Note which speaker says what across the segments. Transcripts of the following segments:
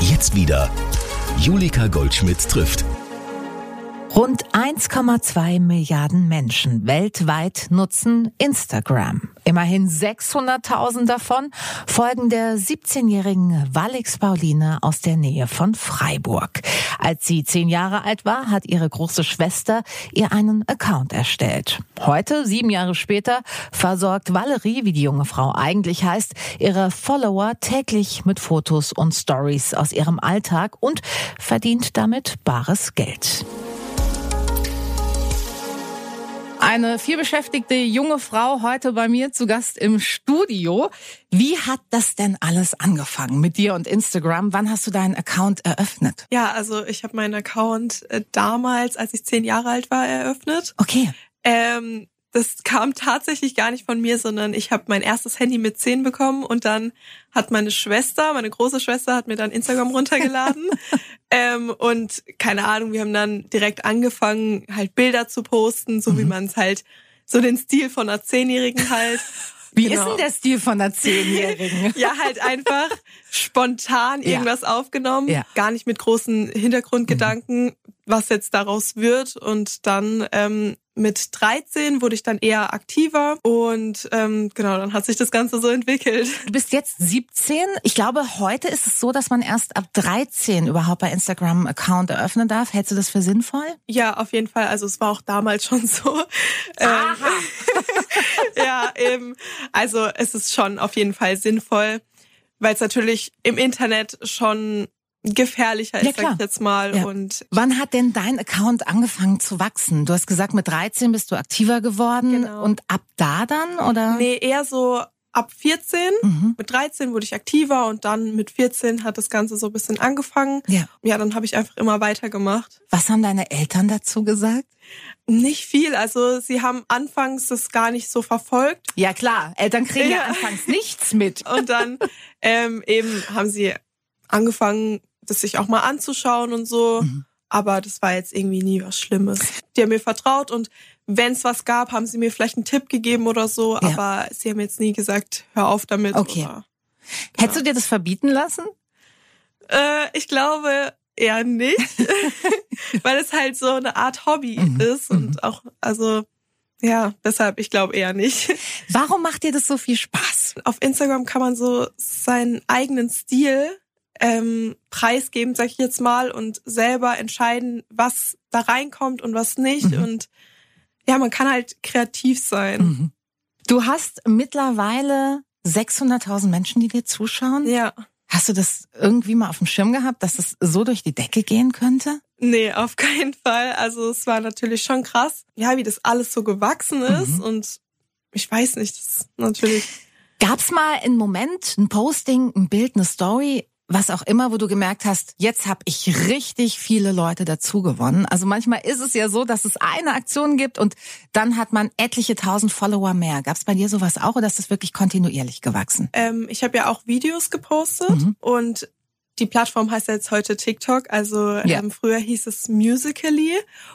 Speaker 1: Jetzt wieder. Julika Goldschmidt trifft.
Speaker 2: Rund 1,2 Milliarden Menschen weltweit nutzen Instagram. Immerhin 600.000 davon folgen der 17-jährigen Walix Pauline aus der Nähe von Freiburg. Als sie zehn Jahre alt war, hat ihre große Schwester ihr einen Account erstellt. Heute, sieben Jahre später, versorgt Valerie, wie die junge Frau eigentlich heißt, ihre Follower täglich mit Fotos und Stories aus ihrem Alltag und verdient damit bares Geld. Eine vielbeschäftigte junge Frau heute bei mir zu Gast im Studio. Wie hat das denn alles angefangen mit dir und Instagram? Wann hast du deinen Account eröffnet?
Speaker 3: Ja, also ich habe meinen Account äh, damals, als ich zehn Jahre alt war, eröffnet.
Speaker 2: Okay.
Speaker 3: Ähm, das kam tatsächlich gar nicht von mir, sondern ich habe mein erstes Handy mit zehn bekommen und dann hat meine Schwester, meine große Schwester, hat mir dann Instagram runtergeladen. ähm, und keine Ahnung, wir haben dann direkt angefangen, halt Bilder zu posten, so mhm. wie man es halt, so den Stil von einer Zehnjährigen halt.
Speaker 2: Wie genau. ist denn der Stil von einer Zehnjährigen?
Speaker 3: ja, halt einfach spontan irgendwas ja. aufgenommen, ja. gar nicht mit großen Hintergrundgedanken, mhm. Was jetzt daraus wird. Und dann ähm, mit 13 wurde ich dann eher aktiver und ähm, genau, dann hat sich das Ganze so entwickelt.
Speaker 2: Du bist jetzt 17. Ich glaube, heute ist es so, dass man erst ab 13 überhaupt bei Instagram Account eröffnen darf. Hältst du das für sinnvoll?
Speaker 3: Ja, auf jeden Fall. Also es war auch damals schon so. Ähm, Aha. ja, eben. Also es ist schon auf jeden Fall sinnvoll, weil es natürlich im Internet schon gefährlicher ist, ja, sag ich jetzt mal. Ja. Und
Speaker 2: Wann hat denn dein Account angefangen zu wachsen? Du hast gesagt, mit 13 bist du aktiver geworden genau. und ab da dann oder?
Speaker 3: Nee, eher so ab 14. Mhm. Mit 13 wurde ich aktiver und dann mit 14 hat das Ganze so ein bisschen angefangen. Ja, ja dann habe ich einfach immer weitergemacht.
Speaker 2: Was haben deine Eltern dazu gesagt?
Speaker 3: Nicht viel. Also sie haben anfangs das gar nicht so verfolgt.
Speaker 2: Ja klar, Eltern kriegen ja, ja anfangs nichts mit.
Speaker 3: Und dann ähm, eben haben sie angefangen, das sich auch mal anzuschauen und so. Mhm. Aber das war jetzt irgendwie nie was Schlimmes. Die haben mir vertraut und wenn es was gab, haben sie mir vielleicht einen Tipp gegeben oder so. Ja. Aber sie haben jetzt nie gesagt, hör auf damit.
Speaker 2: Okay. Oder, genau. Hättest du dir das verbieten lassen?
Speaker 3: Äh, ich glaube eher nicht, weil es halt so eine Art Hobby mhm. ist und mhm. auch, also ja, deshalb, ich glaube eher nicht.
Speaker 2: Warum macht dir das so viel Spaß?
Speaker 3: Auf Instagram kann man so seinen eigenen Stil ähm, preisgeben, sag ich jetzt mal, und selber entscheiden, was da reinkommt und was nicht. Mhm. Und ja, man kann halt kreativ sein. Mhm.
Speaker 2: Du hast mittlerweile 600.000 Menschen, die dir zuschauen.
Speaker 3: Ja.
Speaker 2: Hast du das irgendwie mal auf dem Schirm gehabt, dass es so durch die Decke gehen könnte?
Speaker 3: Nee, auf keinen Fall. Also es war natürlich schon krass, ja, wie das alles so gewachsen ist. Mhm. Und ich weiß nicht, das ist natürlich.
Speaker 2: Gab's mal einen Moment, ein Posting, ein Bild, eine Story, was auch immer, wo du gemerkt hast, jetzt habe ich richtig viele Leute dazu gewonnen. Also manchmal ist es ja so, dass es eine Aktion gibt und dann hat man etliche tausend Follower mehr. Gab es bei dir sowas auch oder ist das wirklich kontinuierlich gewachsen?
Speaker 3: Ähm, ich habe ja auch Videos gepostet mhm. und die Plattform heißt ja jetzt heute TikTok, also ja. ähm, früher hieß es Musically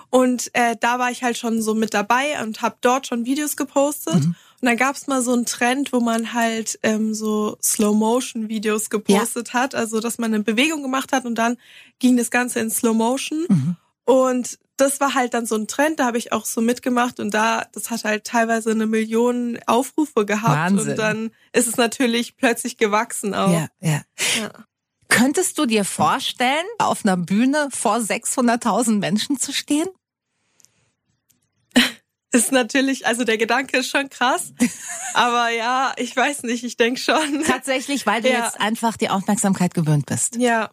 Speaker 3: und äh, da war ich halt schon so mit dabei und habe dort schon Videos gepostet. Mhm. Und dann gab's mal so einen Trend, wo man halt ähm, so Slow-Motion-Videos gepostet ja. hat, also dass man eine Bewegung gemacht hat und dann ging das Ganze in Slow-Motion. Mhm. Und das war halt dann so ein Trend, da habe ich auch so mitgemacht und da, das hat halt teilweise eine Million Aufrufe gehabt Wahnsinn. und dann ist es natürlich plötzlich gewachsen auch.
Speaker 2: Ja, ja. ja. Könntest du dir vorstellen, auf einer Bühne vor 600.000 Menschen zu stehen?
Speaker 3: Ist natürlich, also der Gedanke ist schon krass. Aber ja, ich weiß nicht, ich denke schon.
Speaker 2: Tatsächlich, weil du ja. jetzt einfach die Aufmerksamkeit gewöhnt bist.
Speaker 3: Ja.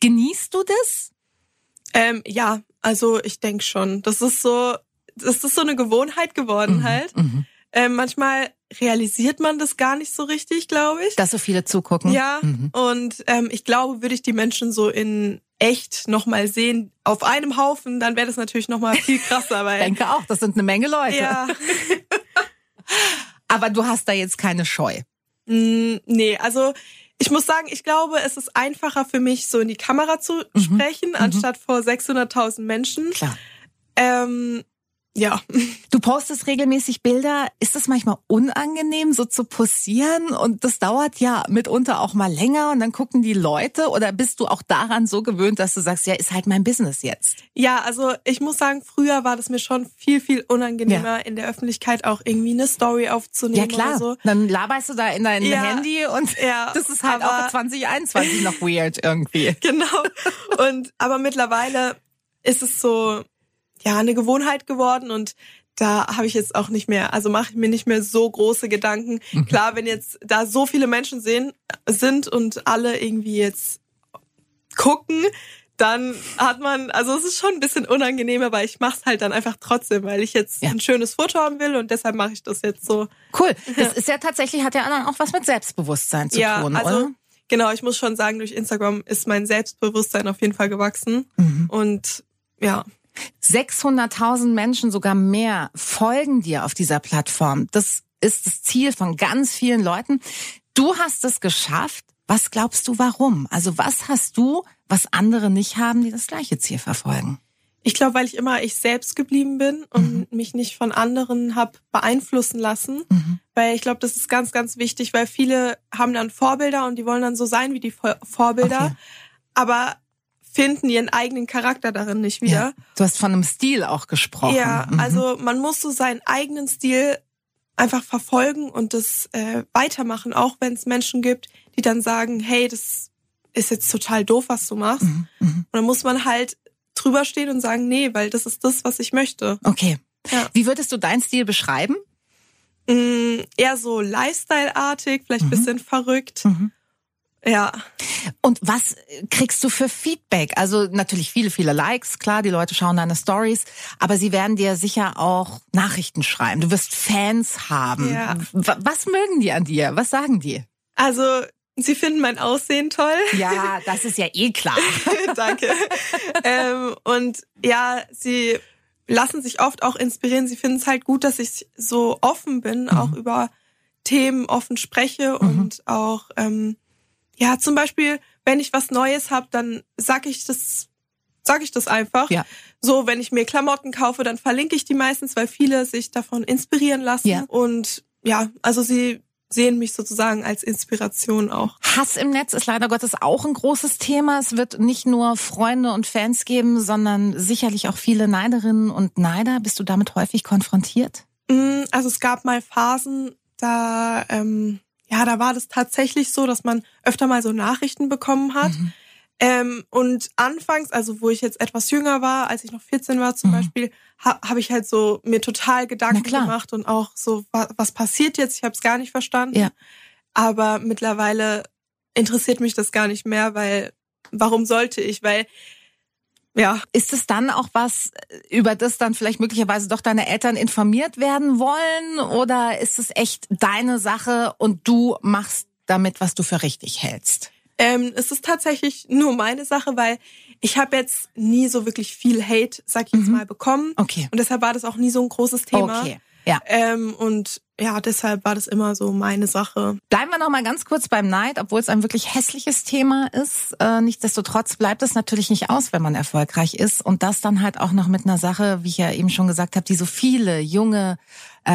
Speaker 2: Genießt du das?
Speaker 3: Ähm, ja, also ich denke schon. Das ist so, das ist so eine Gewohnheit geworden mhm, halt. Mhm. Ähm, manchmal realisiert man das gar nicht so richtig, glaube ich.
Speaker 2: Dass so viele zugucken.
Speaker 3: Ja. Mhm. Und ähm, ich glaube, würde ich die Menschen so in echt nochmal sehen auf einem Haufen, dann wäre das natürlich nochmal viel krasser. Weil,
Speaker 2: ich denke auch, das sind eine Menge Leute.
Speaker 3: Ja.
Speaker 2: Aber du hast da jetzt keine Scheu.
Speaker 3: Mm, nee, also ich muss sagen, ich glaube, es ist einfacher für mich, so in die Kamera zu mhm. sprechen, mhm. anstatt vor 600.000 Menschen.
Speaker 2: Klar.
Speaker 3: Ähm, Ja.
Speaker 2: Du postest regelmäßig Bilder. Ist das manchmal unangenehm, so zu posieren? Und das dauert ja mitunter auch mal länger und dann gucken die Leute oder bist du auch daran so gewöhnt, dass du sagst, ja, ist halt mein Business jetzt?
Speaker 3: Ja, also ich muss sagen, früher war das mir schon viel, viel unangenehmer, ja. in der Öffentlichkeit auch irgendwie eine Story aufzunehmen. Ja, klar. So.
Speaker 2: Dann laberst du da in dein ja. Handy und ja, das ist halt auch 2021 noch weird irgendwie.
Speaker 3: Genau. Und aber mittlerweile ist es so, ja eine Gewohnheit geworden und da habe ich jetzt auch nicht mehr, also mache ich mir nicht mehr so große Gedanken. Mhm. Klar, wenn jetzt da so viele Menschen sehen, sind und alle irgendwie jetzt gucken, dann hat man, also es ist schon ein bisschen unangenehm, aber ich mache es halt dann einfach trotzdem, weil ich jetzt ja. ein schönes Foto haben will und deshalb mache ich das jetzt so.
Speaker 2: Cool. Das ist ja tatsächlich, hat ja dann auch was mit Selbstbewusstsein zu ja, tun, also, oder?
Speaker 3: Genau, ich muss schon sagen, durch Instagram ist mein Selbstbewusstsein auf jeden Fall gewachsen. Mhm. Und ja.
Speaker 2: 600.000 Menschen, sogar mehr, folgen dir auf dieser Plattform. Das ist das Ziel von ganz vielen Leuten. Du hast es geschafft. Was glaubst du, warum? Also was hast du, was andere nicht haben, die das gleiche Ziel verfolgen?
Speaker 3: Ich glaube, weil ich immer ich selbst geblieben bin und mhm. mich nicht von anderen hab beeinflussen lassen. Mhm. Weil ich glaube, das ist ganz, ganz wichtig, weil viele haben dann Vorbilder und die wollen dann so sein wie die Vorbilder. Okay. Aber finden ihren eigenen Charakter darin nicht wieder. Ja,
Speaker 2: du hast von einem Stil auch gesprochen.
Speaker 3: Ja, mhm. also man muss so seinen eigenen Stil einfach verfolgen und das äh, weitermachen, auch wenn es Menschen gibt, die dann sagen, hey, das ist jetzt total doof, was du machst. Mhm. Mhm. Und dann muss man halt drüber stehen und sagen, nee, weil das ist das, was ich möchte.
Speaker 2: Okay. Ja. Wie würdest du deinen Stil beschreiben?
Speaker 3: Mm, eher so Lifestyle-artig, vielleicht mhm. bisschen verrückt. Mhm. Ja.
Speaker 2: Und was kriegst du für Feedback? Also natürlich viele, viele Likes, klar, die Leute schauen deine Stories, aber sie werden dir sicher auch Nachrichten schreiben. Du wirst Fans haben. Ja. Was mögen die an dir? Was sagen die?
Speaker 3: Also Sie finden mein Aussehen toll.
Speaker 2: Ja, das ist ja eh klar.
Speaker 3: Danke. ähm, und ja, sie lassen sich oft auch inspirieren. Sie finden es halt gut, dass ich so offen bin, mhm. auch über Themen offen spreche mhm. und auch ähm, ja, zum Beispiel, wenn ich was Neues habe, dann sag ich das, sag ich das einfach. Ja. So, wenn ich mir Klamotten kaufe, dann verlinke ich die meistens, weil viele sich davon inspirieren lassen. Ja. Und ja, also sie sehen mich sozusagen als Inspiration auch.
Speaker 2: Hass im Netz ist leider Gottes auch ein großes Thema. Es wird nicht nur Freunde und Fans geben, sondern sicherlich auch viele Neiderinnen und Neider. Bist du damit häufig konfrontiert?
Speaker 3: Mm, also es gab mal Phasen, da ähm, ja, da war das tatsächlich so, dass man öfter mal so Nachrichten bekommen hat. Mhm. Ähm, und anfangs, also wo ich jetzt etwas jünger war, als ich noch 14 war zum mhm. Beispiel, ha, habe ich halt so mir total Gedanken gemacht und auch so, was, was passiert jetzt? Ich habe es gar nicht verstanden. Ja. Aber mittlerweile interessiert mich das gar nicht mehr, weil warum sollte ich? Weil
Speaker 2: ja. Ist es dann auch was, über das dann vielleicht möglicherweise doch deine Eltern informiert werden wollen? Oder ist es echt deine Sache und du machst damit, was du für richtig hältst?
Speaker 3: Ähm, es ist tatsächlich nur meine Sache, weil ich habe jetzt nie so wirklich viel Hate, sag ich jetzt mhm. mal, bekommen. Okay. Und deshalb war das auch nie so ein großes Thema. Okay. Ja. Ähm, und ja, deshalb war das immer so meine Sache.
Speaker 2: Bleiben wir noch mal ganz kurz beim Neid, obwohl es ein wirklich hässliches Thema ist. Äh, nichtsdestotrotz bleibt es natürlich nicht aus, wenn man erfolgreich ist und das dann halt auch noch mit einer Sache, wie ich ja eben schon gesagt habe, die so viele junge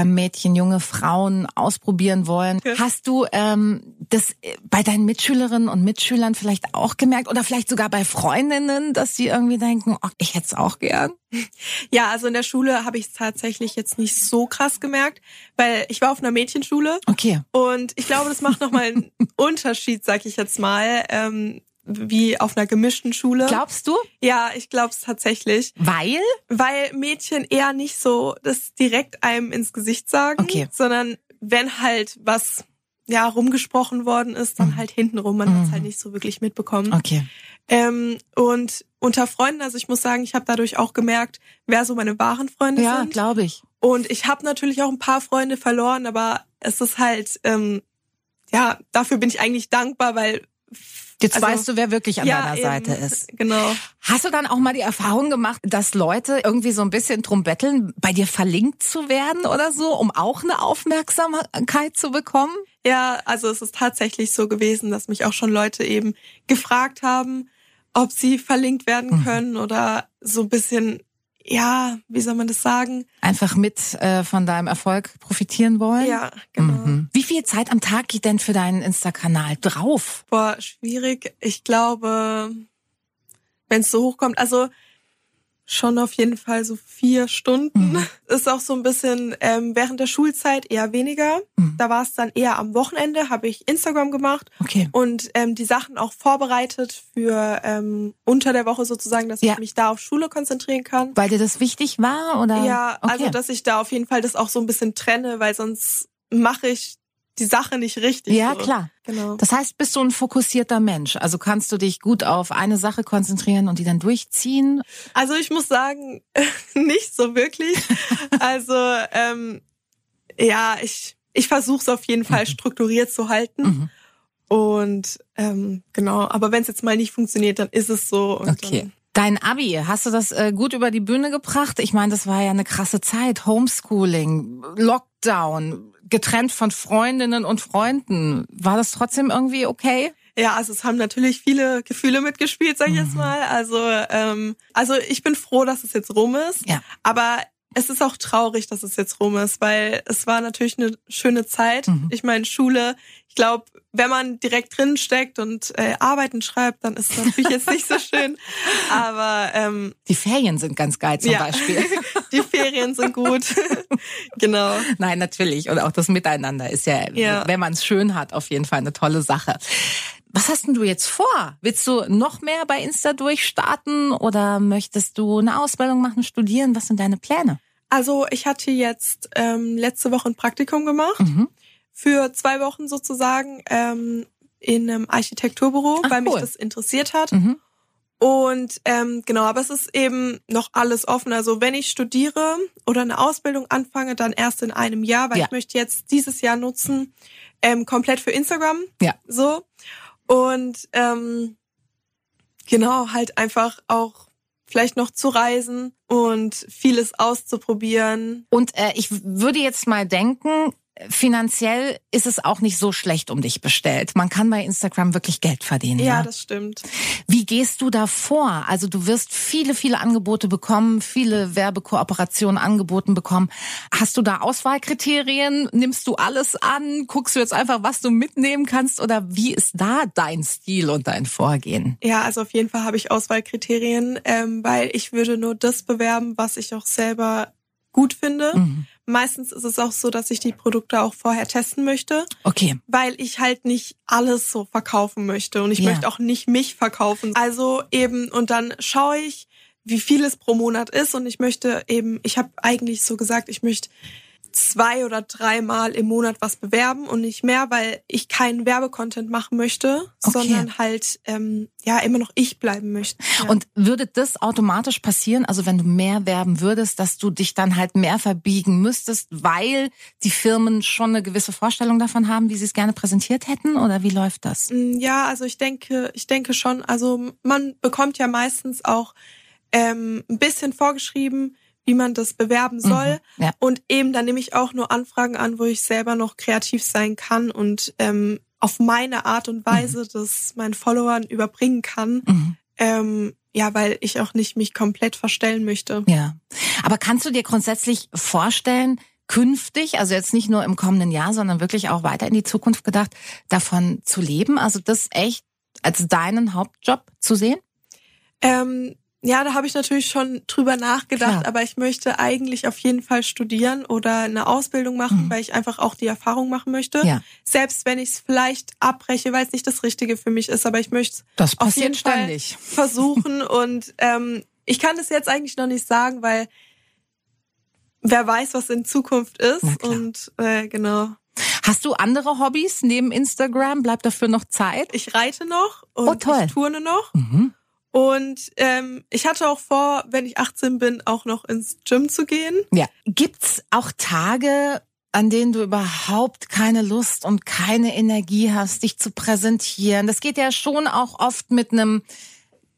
Speaker 2: Mädchen, junge Frauen ausprobieren wollen. Ja. Hast du ähm, das äh, bei deinen Mitschülerinnen und Mitschülern vielleicht auch gemerkt oder vielleicht sogar bei Freundinnen, dass sie irgendwie denken, oh, ich hätte es auch gern?
Speaker 3: Ja, also in der Schule habe ich es tatsächlich jetzt nicht so krass gemerkt, weil ich war auf einer Mädchenschule.
Speaker 2: Okay.
Speaker 3: Und ich glaube, das macht nochmal einen Unterschied, sag ich jetzt mal. Ähm, wie auf einer gemischten Schule.
Speaker 2: Glaubst du?
Speaker 3: Ja, ich glaube es tatsächlich.
Speaker 2: Weil?
Speaker 3: Weil Mädchen eher nicht so das direkt einem ins Gesicht sagen, okay. sondern wenn halt was ja rumgesprochen worden ist, dann mhm. halt hintenrum. Man mhm. hat es halt nicht so wirklich mitbekommen.
Speaker 2: Okay.
Speaker 3: Ähm, und unter Freunden, also ich muss sagen, ich habe dadurch auch gemerkt, wer so meine wahren Freunde
Speaker 2: ja,
Speaker 3: sind.
Speaker 2: Ja, glaube ich.
Speaker 3: Und ich habe natürlich auch ein paar Freunde verloren, aber es ist halt, ähm, ja, dafür bin ich eigentlich dankbar, weil
Speaker 2: Jetzt also, weißt du, wer wirklich an ja, deiner Seite ist.
Speaker 3: Genau.
Speaker 2: Hast du dann auch mal die Erfahrung gemacht, dass Leute irgendwie so ein bisschen drum betteln, bei dir verlinkt zu werden oder so, um auch eine Aufmerksamkeit zu bekommen?
Speaker 3: Ja, also es ist tatsächlich so gewesen, dass mich auch schon Leute eben gefragt haben, ob sie verlinkt werden mhm. können mhm. oder so ein bisschen ja, wie soll man das sagen?
Speaker 2: Einfach mit äh, von deinem Erfolg profitieren wollen?
Speaker 3: Ja, genau. Mhm.
Speaker 2: Wie viel Zeit am Tag geht denn für deinen Insta-Kanal drauf?
Speaker 3: Boah, schwierig. Ich glaube, wenn es so hochkommt, also schon auf jeden Fall so vier Stunden. Mhm. Ist auch so ein bisschen ähm, während der Schulzeit eher weniger. Mhm. Da war es dann eher am Wochenende, habe ich Instagram gemacht
Speaker 2: okay.
Speaker 3: und ähm, die Sachen auch vorbereitet für ähm, unter der Woche sozusagen, dass ja. ich mich da auf Schule konzentrieren kann.
Speaker 2: Weil dir das wichtig war oder?
Speaker 3: Ja, okay. also dass ich da auf jeden Fall das auch so ein bisschen trenne, weil sonst mache ich die Sache nicht richtig.
Speaker 2: Ja,
Speaker 3: so.
Speaker 2: klar. Genau. Das heißt, bist du ein fokussierter Mensch? Also kannst du dich gut auf eine Sache konzentrieren und die dann durchziehen?
Speaker 3: Also ich muss sagen, nicht so wirklich. also ähm, ja, ich ich versuche es auf jeden Fall mhm. strukturiert zu halten. Mhm. Und ähm, genau, aber wenn es jetzt mal nicht funktioniert, dann ist es so.
Speaker 2: okay. Dein Abi, hast du das äh, gut über die Bühne gebracht? Ich meine, das war ja eine krasse Zeit. Homeschooling, Lockdown, getrennt von Freundinnen und Freunden. War das trotzdem irgendwie okay?
Speaker 3: Ja, also es haben natürlich viele Gefühle mitgespielt, sag ich mhm. jetzt mal. Also, ähm, also ich bin froh, dass es jetzt rum ist.
Speaker 2: Ja.
Speaker 3: Aber es ist auch traurig, dass es jetzt rum ist, weil es war natürlich eine schöne Zeit. Mhm. Ich meine, Schule, ich glaube, wenn man direkt drin steckt und äh, Arbeiten schreibt, dann ist es natürlich jetzt nicht so schön. Aber ähm,
Speaker 2: die Ferien sind ganz geil zum
Speaker 3: ja.
Speaker 2: Beispiel.
Speaker 3: die Ferien sind gut. genau.
Speaker 2: Nein, natürlich. Und auch das Miteinander ist ja, ja. wenn man es schön hat, auf jeden Fall eine tolle Sache. Was hast denn du jetzt vor? Willst du noch mehr bei Insta durchstarten oder möchtest du eine Ausbildung machen, studieren? Was sind deine Pläne?
Speaker 3: Also ich hatte jetzt ähm, letzte Woche ein Praktikum gemacht. Mhm. Für zwei Wochen sozusagen ähm, in einem Architekturbüro, Ach, weil cool. mich das interessiert hat. Mhm. Und ähm, genau, aber es ist eben noch alles offen. Also wenn ich studiere oder eine Ausbildung anfange, dann erst in einem Jahr, weil ja. ich möchte jetzt dieses Jahr nutzen, ähm, komplett für Instagram.
Speaker 2: Ja.
Speaker 3: So. Und ähm, genau, halt einfach auch vielleicht noch zu reisen und vieles auszuprobieren.
Speaker 2: Und äh, ich würde jetzt mal denken, finanziell ist es auch nicht so schlecht um dich bestellt. Man kann bei Instagram wirklich Geld verdienen.
Speaker 3: Ja,
Speaker 2: ja,
Speaker 3: das stimmt.
Speaker 2: Wie gehst du da vor? Also du wirst viele, viele Angebote bekommen, viele Werbekooperationen angeboten bekommen. Hast du da Auswahlkriterien? Nimmst du alles an? Guckst du jetzt einfach, was du mitnehmen kannst? Oder wie ist da dein Stil und dein Vorgehen?
Speaker 3: Ja, also auf jeden Fall habe ich Auswahlkriterien, ähm, weil ich würde nur das bewerben, was ich auch selber gut finde. Mhm. Meistens ist es auch so, dass ich die Produkte auch vorher testen möchte.
Speaker 2: Okay.
Speaker 3: Weil ich halt nicht alles so verkaufen möchte und ich ja. möchte auch nicht mich verkaufen. Also eben, und dann schaue ich, wie viel es pro Monat ist und ich möchte eben, ich habe eigentlich so gesagt, ich möchte zwei oder dreimal im Monat was bewerben und nicht mehr, weil ich keinen Werbecontent machen möchte, okay. sondern halt ähm, ja immer noch ich bleiben möchte.
Speaker 2: Ja. Und würde das automatisch passieren, also wenn du mehr werben würdest, dass du dich dann halt mehr verbiegen müsstest, weil die Firmen schon eine gewisse Vorstellung davon haben, wie sie es gerne präsentiert hätten oder wie läuft das?
Speaker 3: Mm, ja, also ich denke, ich denke schon, also man bekommt ja meistens auch ähm, ein bisschen vorgeschrieben, wie man das bewerben soll.
Speaker 2: Mhm, ja.
Speaker 3: Und eben, dann nehme ich auch nur Anfragen an, wo ich selber noch kreativ sein kann und ähm, auf meine Art und Weise mhm. das meinen Followern überbringen kann. Mhm. Ähm, ja, weil ich auch nicht mich komplett verstellen möchte.
Speaker 2: Ja. Aber kannst du dir grundsätzlich vorstellen, künftig, also jetzt nicht nur im kommenden Jahr, sondern wirklich auch weiter in die Zukunft gedacht, davon zu leben? Also das echt als deinen Hauptjob zu sehen?
Speaker 3: Ähm, ja, da habe ich natürlich schon drüber nachgedacht, Klar. aber ich möchte eigentlich auf jeden Fall studieren oder eine Ausbildung machen, mhm. weil ich einfach auch die Erfahrung machen möchte.
Speaker 2: Ja.
Speaker 3: Selbst wenn ich es vielleicht abbreche, weil es nicht das Richtige für mich ist, aber ich möchte
Speaker 2: das
Speaker 3: auf jeden
Speaker 2: ständig.
Speaker 3: Fall versuchen und ähm, ich kann das jetzt eigentlich noch nicht sagen, weil wer weiß, was in Zukunft ist und äh, genau.
Speaker 2: Hast du andere Hobbys neben Instagram? Bleibt dafür noch Zeit?
Speaker 3: Ich reite noch und
Speaker 2: oh, toll.
Speaker 3: ich turne noch.
Speaker 2: Mhm.
Speaker 3: Und ähm, ich hatte auch vor, wenn ich 18 bin, auch noch ins Gym zu gehen.
Speaker 2: Ja. Gibt's auch Tage, an denen du überhaupt keine Lust und keine Energie hast, dich zu präsentieren? Das geht ja schon auch oft mit einem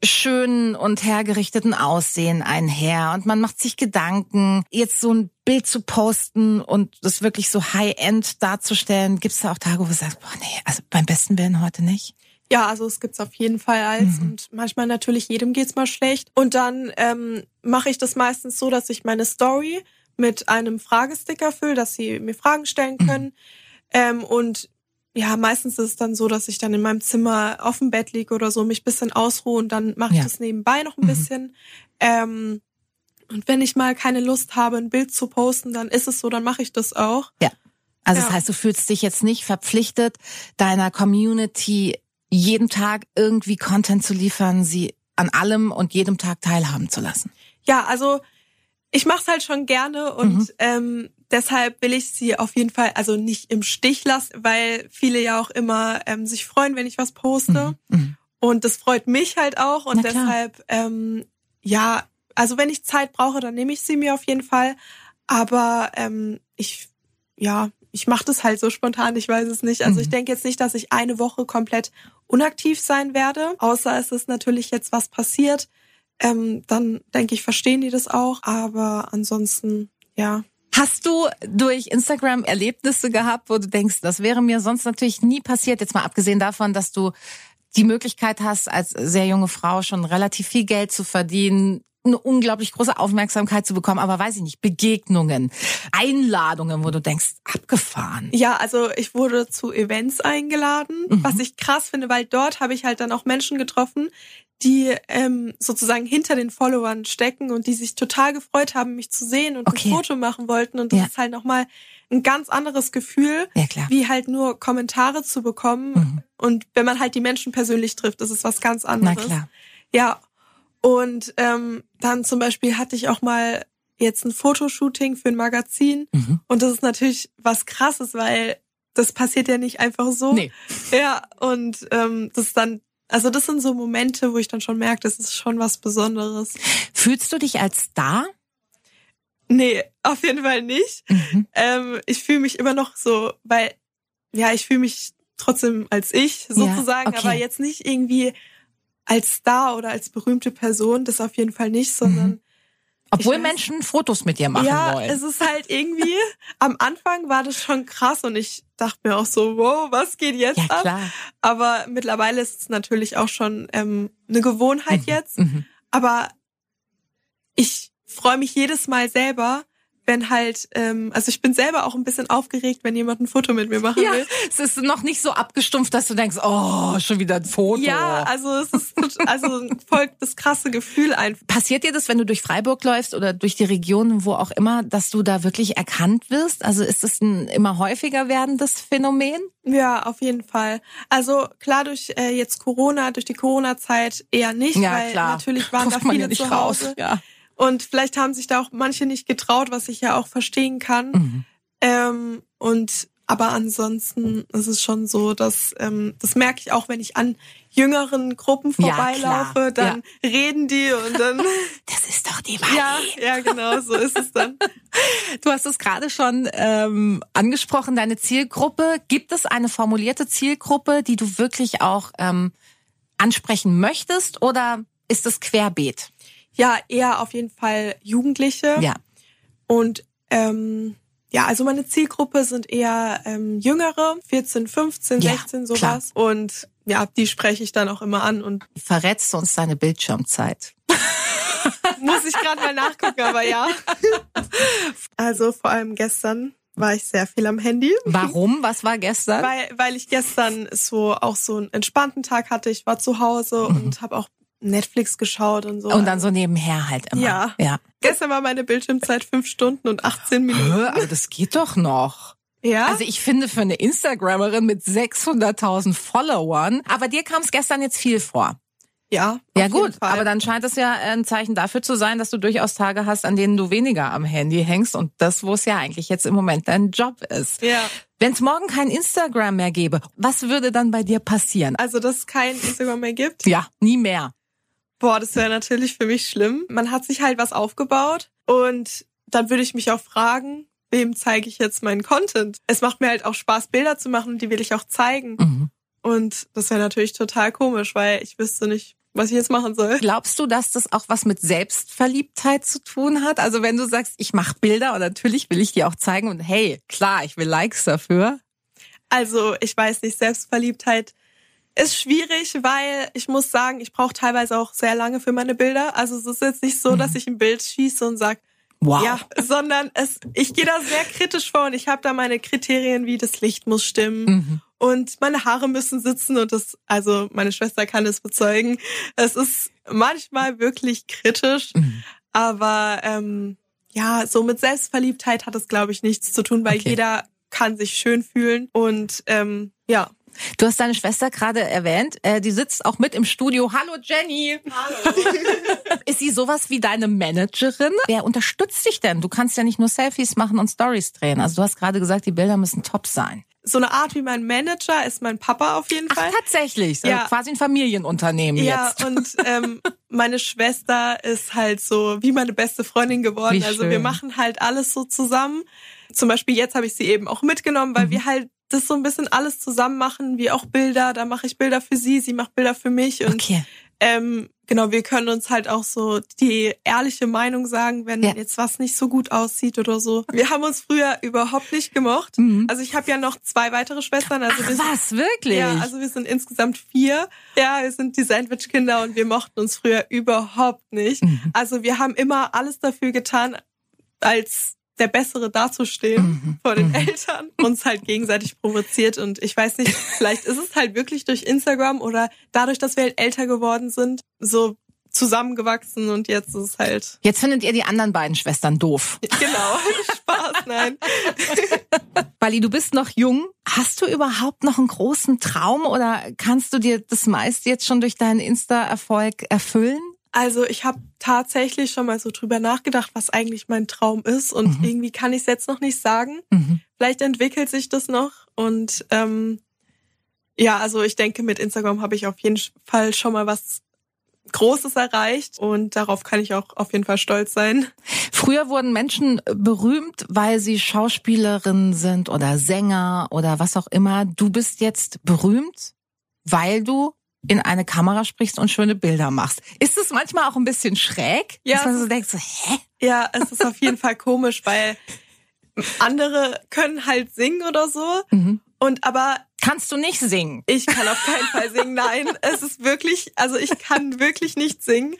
Speaker 2: schönen und hergerichteten Aussehen einher und man macht sich Gedanken, jetzt so ein Bild zu posten und das wirklich so High-End darzustellen. Gibt's da auch Tage, wo du sagst, boah nee, also beim besten Willen heute nicht?
Speaker 3: Ja, also es gibt's auf jeden Fall als mhm. und manchmal natürlich jedem geht's mal schlecht. Und dann ähm, mache ich das meistens so, dass ich meine Story mit einem Fragesticker fülle, dass sie mir Fragen stellen mhm. können. Mhm. Ähm, und ja, meistens ist es dann so, dass ich dann in meinem Zimmer auf dem Bett liege oder so, mich bisschen ausruhe und dann mache ich ja. das nebenbei noch ein mhm. bisschen. Ähm, und wenn ich mal keine Lust habe, ein Bild zu posten, dann ist es so, dann mache ich das auch.
Speaker 2: Ja. Also ja. das heißt, du fühlst dich jetzt nicht verpflichtet, deiner Community jeden Tag irgendwie Content zu liefern, sie an allem und jedem Tag teilhaben zu lassen.
Speaker 3: Ja, also ich mache es halt schon gerne und mhm. ähm, deshalb will ich sie auf jeden Fall also nicht im Stich lassen, weil viele ja auch immer ähm, sich freuen, wenn ich was poste. Mhm. mhm. Und das freut mich halt auch. Und deshalb, ähm, ja, also wenn ich Zeit brauche, dann nehme ich sie mir auf jeden Fall. Aber ähm, ich, ja, ich mache das halt so spontan, ich weiß es nicht. Also mhm. ich denke jetzt nicht, dass ich eine Woche komplett unaktiv sein werde, außer es ist natürlich jetzt was passiert. Ähm, dann denke ich, verstehen die das auch. Aber ansonsten, ja.
Speaker 2: Hast du durch Instagram Erlebnisse gehabt, wo du denkst, das wäre mir sonst natürlich nie passiert, jetzt mal abgesehen davon, dass du die Möglichkeit hast, als sehr junge Frau schon relativ viel Geld zu verdienen, eine unglaublich große Aufmerksamkeit zu bekommen, aber weiß ich nicht, Begegnungen, Einladungen, wo du denkst, abgefahren.
Speaker 3: Ja, also ich wurde zu Events eingeladen, mhm. was ich krass finde, weil dort habe ich halt dann auch Menschen getroffen, die ähm, sozusagen hinter den Followern stecken und die sich total gefreut haben, mich zu sehen und okay. ein Foto machen wollten. Und das ja. ist halt nochmal ein ganz anderes Gefühl, ja, wie halt nur Kommentare zu bekommen. Mhm. Und wenn man halt die Menschen persönlich trifft, das ist was ganz anderes. Na klar. Ja, und ähm, dann zum Beispiel hatte ich auch mal jetzt ein Fotoshooting für ein Magazin. Mhm. Und das ist natürlich was krasses, weil das passiert ja nicht einfach so. Nee. Ja, und ähm, das ist dann, also das sind so Momente, wo ich dann schon merke, das ist schon was Besonderes.
Speaker 2: Fühlst du dich als Star?
Speaker 3: Nee, auf jeden Fall nicht. Mhm. Ähm, ich fühle mich immer noch so, weil, ja, ich fühle mich trotzdem als ich sozusagen, ja, okay. aber jetzt nicht irgendwie als Star oder als berühmte Person, das auf jeden Fall nicht, sondern mhm.
Speaker 2: Obwohl weiß, Menschen Fotos mit dir machen
Speaker 3: ja,
Speaker 2: wollen.
Speaker 3: Ja, es ist halt irgendwie, am Anfang war das schon krass und ich dachte mir auch so, wow, was geht jetzt ja, klar. ab? Aber mittlerweile ist es natürlich auch schon ähm, eine Gewohnheit mhm. jetzt. Mhm. Aber ich freue mich jedes Mal selber, wenn halt, ähm, also ich bin selber auch ein bisschen aufgeregt, wenn jemand ein Foto mit mir machen ja, will.
Speaker 2: Es ist noch nicht so abgestumpft, dass du denkst, oh, schon wieder ein Foto.
Speaker 3: Ja, also es ist also folgt das krasse Gefühl ein.
Speaker 2: Passiert dir das, wenn du durch Freiburg läufst oder durch die Region, wo auch immer, dass du da wirklich erkannt wirst? Also ist es ein immer häufiger werdendes Phänomen?
Speaker 3: Ja, auf jeden Fall. Also klar durch äh, jetzt Corona, durch die Corona-Zeit eher nicht, ja, weil klar. natürlich waren Ruft da viele ja zu Hause. Raus. Ja. Und vielleicht haben sich da auch manche nicht getraut, was ich ja auch verstehen kann. Mhm. Ähm, und aber ansonsten ist es schon so, dass ähm, das merke ich auch, wenn ich an jüngeren Gruppen vorbeilaufe, ja, dann ja. reden die und dann.
Speaker 2: Das ist doch die Wahl.
Speaker 3: Ja, ja, genau, so ist es dann.
Speaker 2: Du hast es gerade schon ähm, angesprochen, deine Zielgruppe. Gibt es eine formulierte Zielgruppe, die du wirklich auch ähm, ansprechen möchtest, oder ist es querbeet?
Speaker 3: Ja, eher auf jeden Fall Jugendliche. Ja. Und ähm, ja, also meine Zielgruppe sind eher ähm, Jüngere, 14, 15, ja, 16, sowas. Klar. Und ja, die spreche ich dann auch immer an. Und
Speaker 2: Verrätst du uns deine Bildschirmzeit?
Speaker 3: Muss ich gerade mal nachgucken, aber ja. Also vor allem gestern war ich sehr viel am Handy.
Speaker 2: Warum? Was war gestern?
Speaker 3: Weil, weil ich gestern so auch so einen entspannten Tag hatte. Ich war zu Hause mhm. und habe auch Netflix geschaut und so.
Speaker 2: Und dann so nebenher halt immer.
Speaker 3: Ja. ja. Gestern war meine Bildschirmzeit fünf Stunden und 18 Minuten. Hä,
Speaker 2: aber das geht doch noch. Ja. Also ich finde für eine Instagrammerin mit 600.000 Followern, aber dir kam es gestern jetzt viel vor.
Speaker 3: Ja.
Speaker 2: Ja gut, aber dann scheint es ja ein Zeichen dafür zu sein, dass du durchaus Tage hast, an denen du weniger am Handy hängst und das, wo es ja eigentlich jetzt im Moment dein Job ist. Ja. Wenn es morgen kein Instagram mehr gäbe, was würde dann bei dir passieren?
Speaker 3: Also, dass es kein Instagram mehr gibt?
Speaker 2: Ja, nie mehr.
Speaker 3: Boah, das wäre natürlich für mich schlimm. Man hat sich halt was aufgebaut und dann würde ich mich auch fragen, wem zeige ich jetzt meinen Content? Es macht mir halt auch Spaß, Bilder zu machen und die will ich auch zeigen. Mhm. Und das wäre natürlich total komisch, weil ich wüsste nicht, was ich jetzt machen soll.
Speaker 2: Glaubst du, dass das auch was mit Selbstverliebtheit zu tun hat? Also wenn du sagst, ich mache Bilder und natürlich will ich die auch zeigen und hey, klar, ich will Likes dafür.
Speaker 3: Also ich weiß nicht, Selbstverliebtheit ist schwierig, weil ich muss sagen, ich brauche teilweise auch sehr lange für meine Bilder. Also es ist jetzt nicht so, mhm. dass ich ein Bild schieße und sag, wow. ja, sondern es, ich gehe da sehr kritisch vor und ich habe da meine Kriterien, wie das Licht muss stimmen. Mhm. Und meine Haare müssen sitzen und das, also meine Schwester kann es bezeugen. Es ist manchmal wirklich kritisch, mhm. aber ähm, ja, so mit Selbstverliebtheit hat es, glaube ich, nichts zu tun, weil okay. jeder kann sich schön fühlen und ähm, ja,
Speaker 2: Du hast deine Schwester gerade erwähnt. Äh, die sitzt auch mit im Studio. Hallo Jenny.
Speaker 3: Hallo.
Speaker 2: Ist sie sowas wie deine Managerin? Wer unterstützt dich denn? Du kannst ja nicht nur Selfies machen und Stories drehen. Also du hast gerade gesagt, die Bilder müssen top sein.
Speaker 3: So eine Art wie mein Manager ist mein Papa auf jeden Fall.
Speaker 2: Ach, tatsächlich. Also ja. quasi ein Familienunternehmen
Speaker 3: ja,
Speaker 2: jetzt.
Speaker 3: Ja, und ähm, meine Schwester ist halt so wie meine beste Freundin geworden. Wie also wir machen halt alles so zusammen. Zum Beispiel jetzt habe ich sie eben auch mitgenommen, weil mhm. wir halt das so ein bisschen alles zusammen machen, wie auch Bilder. Da mache ich Bilder für sie, sie macht Bilder für mich. Und okay. ähm, genau, wir können uns halt auch so die ehrliche Meinung sagen, wenn ja. jetzt was nicht so gut aussieht oder so. Wir haben uns früher überhaupt nicht gemocht. Mhm. Also ich habe ja noch zwei weitere Schwestern. Also
Speaker 2: Ach, was, wirklich?
Speaker 3: Ja, also wir sind insgesamt vier. Ja, wir sind die Sandwich-Kinder und wir mochten uns früher überhaupt nicht. Mhm. Also wir haben immer alles dafür getan, als der Bessere dazustehen mhm. vor den mhm. Eltern, uns halt gegenseitig provoziert. Und ich weiß nicht, vielleicht ist es halt wirklich durch Instagram oder dadurch, dass wir halt älter geworden sind, so zusammengewachsen und jetzt ist es halt.
Speaker 2: Jetzt findet ihr die anderen beiden Schwestern doof.
Speaker 3: Genau, Spaß, nein.
Speaker 2: Bali, du bist noch jung. Hast du überhaupt noch einen großen Traum oder kannst du dir das meiste jetzt schon durch deinen Insta-Erfolg erfüllen?
Speaker 3: Also ich habe tatsächlich schon mal so drüber nachgedacht, was eigentlich mein Traum ist und mhm. irgendwie kann ich es jetzt noch nicht sagen. Mhm. Vielleicht entwickelt sich das noch und ähm, ja, also ich denke, mit Instagram habe ich auf jeden Fall schon mal was Großes erreicht und darauf kann ich auch auf jeden Fall stolz sein.
Speaker 2: Früher wurden Menschen berühmt, weil sie Schauspielerinnen sind oder Sänger oder was auch immer. Du bist jetzt berühmt, weil du in eine Kamera sprichst und schöne Bilder machst. Ist es manchmal auch ein bisschen schräg?
Speaker 3: Ja.
Speaker 2: Dass man so denkt, so, hä?
Speaker 3: Ja, es ist auf jeden Fall komisch, weil andere können halt singen oder so. Mhm. Und aber
Speaker 2: kannst du nicht singen?
Speaker 3: Ich kann auf keinen Fall singen. Nein, es ist wirklich, also ich kann wirklich nicht singen.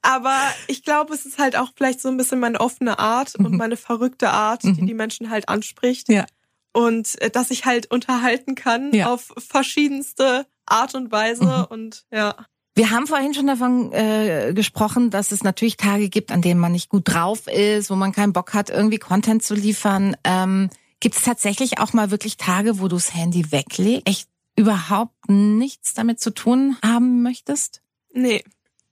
Speaker 3: Aber ich glaube, es ist halt auch vielleicht so ein bisschen meine offene Art mhm. und meine verrückte Art, mhm. die die Menschen halt anspricht.
Speaker 2: Ja.
Speaker 3: Und äh, dass ich halt unterhalten kann ja. auf verschiedenste Art und Weise mhm. und ja.
Speaker 2: Wir haben vorhin schon davon äh, gesprochen, dass es natürlich Tage gibt, an denen man nicht gut drauf ist, wo man keinen Bock hat, irgendwie Content zu liefern. Ähm, gibt es tatsächlich auch mal wirklich Tage, wo du das Handy weglegst, echt überhaupt nichts damit zu tun haben möchtest?
Speaker 3: Nee,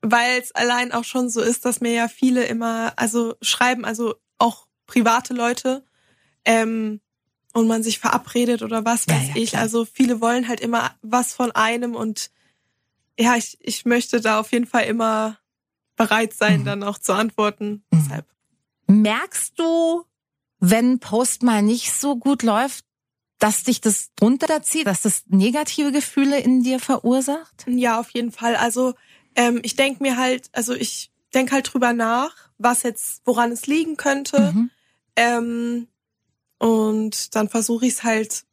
Speaker 3: weil es allein auch schon so ist, dass mir ja viele immer, also schreiben, also auch private Leute, ähm, und man sich verabredet oder was weiß ja, ja, ich. Klar. Also viele wollen halt immer was von einem und ja, ich, ich möchte da auf jeden Fall immer bereit sein, mhm. dann auch zu antworten. Mhm. Deshalb.
Speaker 2: Merkst du, wenn Post mal nicht so gut läuft, dass dich das runterzieht, dass das negative Gefühle in dir verursacht?
Speaker 3: Ja, auf jeden Fall. Also ähm, ich denke mir halt, also ich denke halt drüber nach, was jetzt, woran es liegen könnte. Mhm. Ähm, und dann versuche ich es halt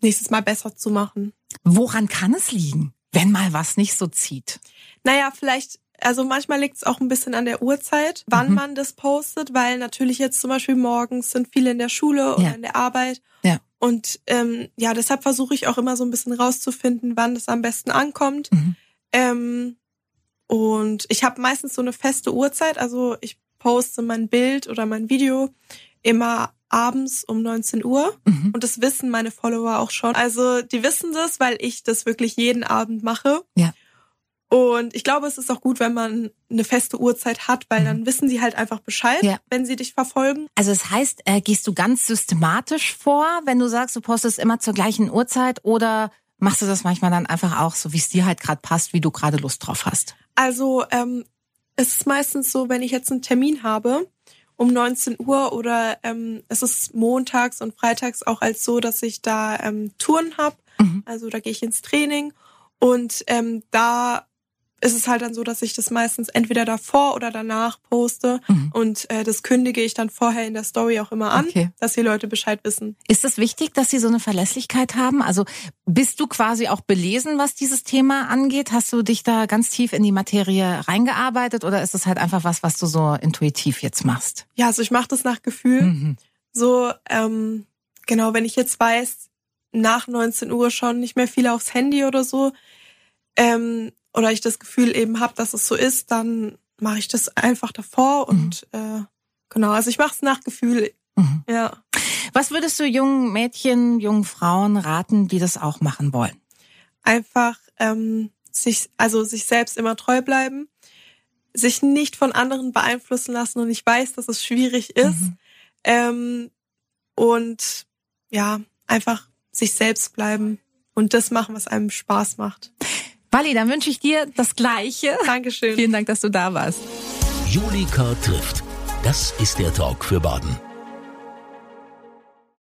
Speaker 3: nächstes Mal besser zu machen.
Speaker 2: Woran kann es liegen, wenn mal was nicht so zieht?
Speaker 3: Naja, vielleicht, also manchmal liegt es auch ein bisschen an der Uhrzeit, wann mhm. man das postet, weil natürlich jetzt zum Beispiel morgens sind viele in der Schule oder ja. in der Arbeit.
Speaker 2: Ja.
Speaker 3: Und ähm, ja, deshalb versuche ich auch immer so ein bisschen rauszufinden, wann das am besten ankommt. Mhm. Ähm, und ich habe meistens so eine feste Uhrzeit, also ich poste mein Bild oder mein Video immer abends um 19 Uhr. Mhm. Und das wissen meine Follower auch schon. Also die wissen das, weil ich das wirklich jeden Abend mache.
Speaker 2: Ja.
Speaker 3: Und ich glaube, es ist auch gut, wenn man eine feste Uhrzeit hat, weil mhm. dann wissen sie halt einfach Bescheid, ja. wenn sie dich verfolgen.
Speaker 2: Also das heißt, äh, gehst du ganz systematisch vor, wenn du sagst, du postest immer zur gleichen Uhrzeit oder machst du das manchmal dann einfach auch so, wie es dir halt gerade passt, wie du gerade Lust drauf hast?
Speaker 3: Also ähm, es ist meistens so, wenn ich jetzt einen Termin habe, um 19 Uhr oder ähm, es ist montags und freitags auch als so, dass ich da ähm, Touren habe. Mhm. Also da gehe ich ins Training und ähm, da ist es halt dann so, dass ich das meistens entweder davor oder danach poste mhm. und äh, das kündige ich dann vorher in der Story auch immer an, okay. dass die Leute Bescheid wissen.
Speaker 2: Ist es wichtig, dass sie so eine Verlässlichkeit haben? Also bist du quasi auch belesen, was dieses Thema angeht? Hast du dich da ganz tief in die Materie reingearbeitet oder ist es halt einfach was, was du so intuitiv jetzt machst?
Speaker 3: Ja, also ich mache das nach Gefühl. Mhm. So, ähm, genau, wenn ich jetzt weiß, nach 19 Uhr schon nicht mehr viel aufs Handy oder so, ähm, oder ich das Gefühl eben habe, dass es so ist, dann mache ich das einfach davor und mhm. äh, genau, also ich mache es nach Gefühl. Mhm. Ja.
Speaker 2: Was würdest du jungen Mädchen, jungen Frauen raten, die das auch machen wollen?
Speaker 3: Einfach ähm, sich, also sich selbst immer treu bleiben, sich nicht von anderen beeinflussen lassen und ich weiß, dass es schwierig ist. Mhm. Ähm, und ja, einfach sich selbst bleiben und das machen, was einem Spaß macht.
Speaker 2: Wally, dann wünsche ich dir das Gleiche.
Speaker 3: Dankeschön.
Speaker 2: Vielen Dank, dass du da warst.
Speaker 1: Julika trifft. Das ist der Talk für Baden.